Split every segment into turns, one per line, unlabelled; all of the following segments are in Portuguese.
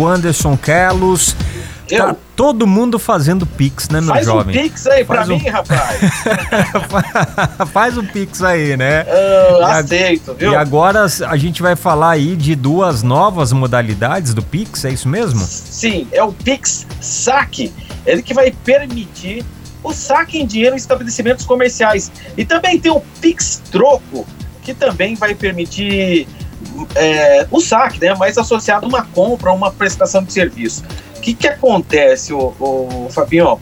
o Anderson Kelos.
Eu?
Tá todo mundo fazendo Pix, né, meu
Faz
jovem?
um pix aí
Faz
pra
um-
mim, rapaz.
Faz um Pix aí, né?
Eu
E a-
aceito, viu?
E agora a gente vai falar aí de duas novas modalidades do Pix, é isso mesmo?
Sim, é o Pix Saque. Ele que vai permitir o saque em dinheiro em estabelecimentos comerciais. E também tem o Pix Troco, que também vai permitir é, o saque, né? Mais associado a uma compra, a uma prestação de serviço. O que, que acontece, o, o Fabinho?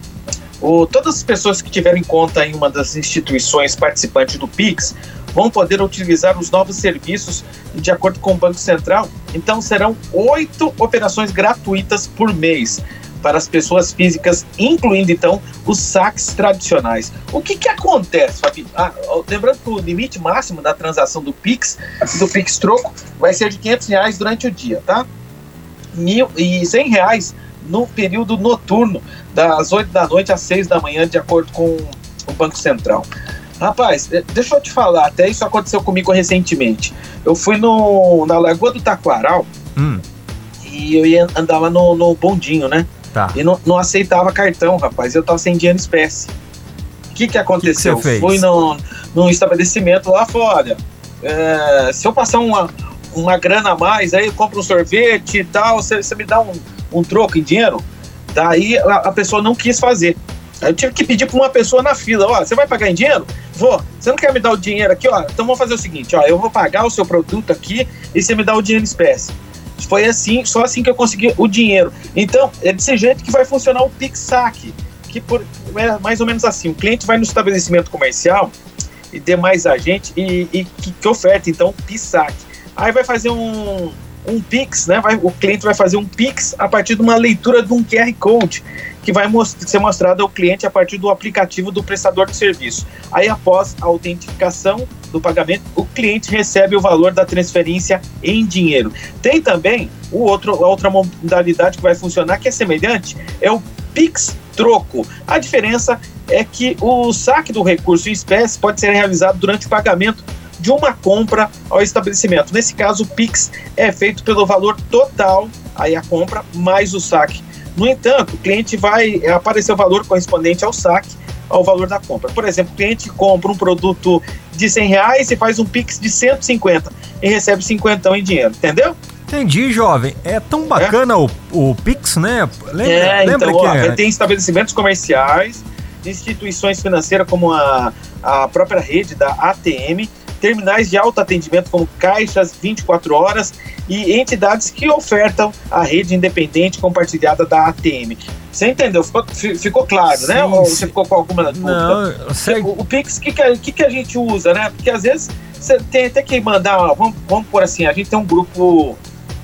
O, todas as pessoas que tiverem conta em uma das instituições participantes do Pix vão poder utilizar os novos serviços de acordo com o Banco Central. Então serão oito operações gratuitas por mês para as pessoas físicas, incluindo então os saques tradicionais. O que, que acontece, Fabinho? Ah, lembrando que o limite máximo da transação do Pix, do Pix Troco, vai ser de 500 reais durante o dia, tá? Mil, e 100 reais no período noturno, das 8 da noite às 6 da manhã, de acordo com o Banco Central. Rapaz, eh, deixa eu te falar, até isso aconteceu comigo recentemente. Eu fui no, na Lagoa do Taquaral
Hum,
e eu ia andar lá no, no bondinho, né?
Tá.
E não, não aceitava cartão, rapaz. Eu tava sem dinheiro em espécie. O que, que aconteceu?
você fez?
Fui no, num estabelecimento lá fora. É, se eu passar uma, uma grana a mais, aí eu compro um sorvete e tal, você, você me dá um, um troco em dinheiro? Daí a, a pessoa não quis fazer. Aí eu tive que pedir para uma pessoa na fila, ó, você vai pagar em dinheiro? Vou. Você não quer me dar o dinheiro aqui, ó? Então vamos fazer o seguinte, ó, eu vou pagar o seu produto aqui e você me dá o dinheiro em espécie. Foi assim, só assim que eu consegui o dinheiro. Então, é desse jeito que vai funcionar o Pix que por, é mais ou menos assim, o cliente vai no estabelecimento comercial e demais agente e, e que, que oferta então o. Aí vai fazer um, um Pix, né? Vai, o cliente vai fazer um Pix a partir de uma leitura de um QR Code que vai mos- ser mostrado ao cliente a partir do aplicativo do prestador de serviço. Aí, após a autentificação do pagamento, o cliente recebe o valor da transferência em dinheiro. Tem também o outro, a outra modalidade que vai funcionar, que é semelhante, é o Pix Troco. A diferença é que o saque do recurso em espécie pode ser realizado durante o pagamento de uma compra ao estabelecimento. Nesse caso, o Pix é feito pelo valor total, aí a compra, mais o saque. No entanto, o cliente vai é, aparecer o valor correspondente ao saque, ao valor da compra. Por exemplo, o cliente compra um produto de 100 reais e faz um Pix de 150 e recebe 50 em dinheiro, entendeu?
Entendi, jovem. É tão bacana o, o Pix, né? Lembra,
é,
lembra
então,
que
ó,
é-
tem estabelecimentos comerciais, instituições financeiras como a, a própria rede da ATM, terminais de autoatendimento como caixas 24 horas e entidades que ofertam a rede independente compartilhada da ATM. Você entendeu? Ficou, fi- ficou claro, né?
Sim,
Ou
sim.
você ficou com alguma dúvida?
Não, sei.
O, o Pix, o que, que, a- que, a gente usa, né? Porque às vezes você tem até que mandar, vamos, vamos por assim, a gente tem um grupo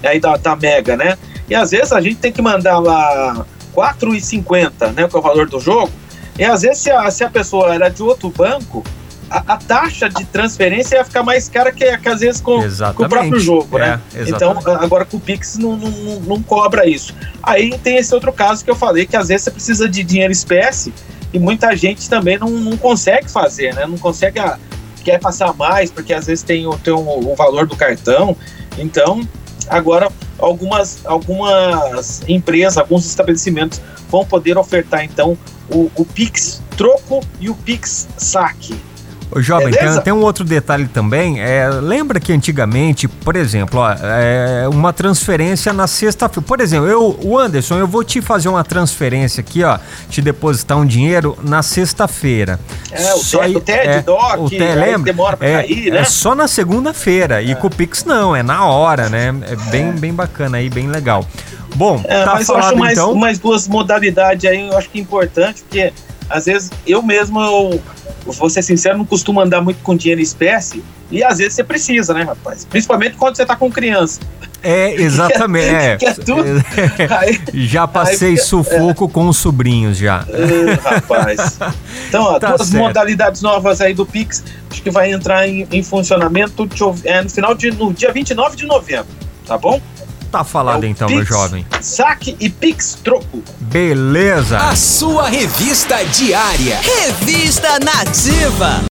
aí da, da Mega, né? E às vezes a gente tem que mandar lá R$ 4,50, né? Que é o valor do jogo. E às vezes se a, se a pessoa era de outro banco, a, a taxa de transferência ia ficar mais cara que, que às vezes com, com o próprio jogo, né?
É,
Então, agora com o Pix não, não, não- cobra isso. Aí tem esse outro caso que eu falei, que às vezes você precisa de dinheiro espécie e muita gente também não, não consegue fazer, né? Não consegue, ah, quer passar mais, porque às vezes tem, o, tem o, o valor do cartão. Então, agora algumas, algumas empresas, alguns estabelecimentos vão poder ofertar então o, o Pix troco e o Pix saque.
Ô, jovem, tem, tem um outro detalhe também. É, lembra que antigamente, por exemplo, ó, é, uma transferência na sexta-feira. Por exemplo, eu, o Anderson, eu vou te fazer uma transferência aqui, ó, te depositar um dinheiro na sexta-feira.
É, o
Só
TED,
aí-
o TED,
é,
DOC,
o TED, lembra?
demora pra
É,
cair,
é
né?
só na segunda-feira. E com o Pix não, é na hora, né? É bem, bem bacana aí, bem legal. Bom,
É,
tá
mas eu
falado
acho mais,
então.
mais duas modalidades aí, eu acho que é importante, porque às vezes eu mesmo, eu, vou ser sincero, não costumo andar muito com dinheiro em espécie, e às vezes você precisa, né, rapaz? Principalmente quando você tá com criança.
É, exatamente. é.
que é tudo. Aí,
Já passei
Aí,
sufoco com os sobrinhos já.
ah, rapaz. Então, ó,
Tá
duas
certo.
modalidades novas aí do Pix, acho que vai entrar em, em funcionamento eu- é, no final de no dia 29 de novembro, tá bom?
Tá falado
É
então,
Pix,
meu jovem.
Saque e Pix troco.
Beleza.
A sua revista diária.
Revista Nativa.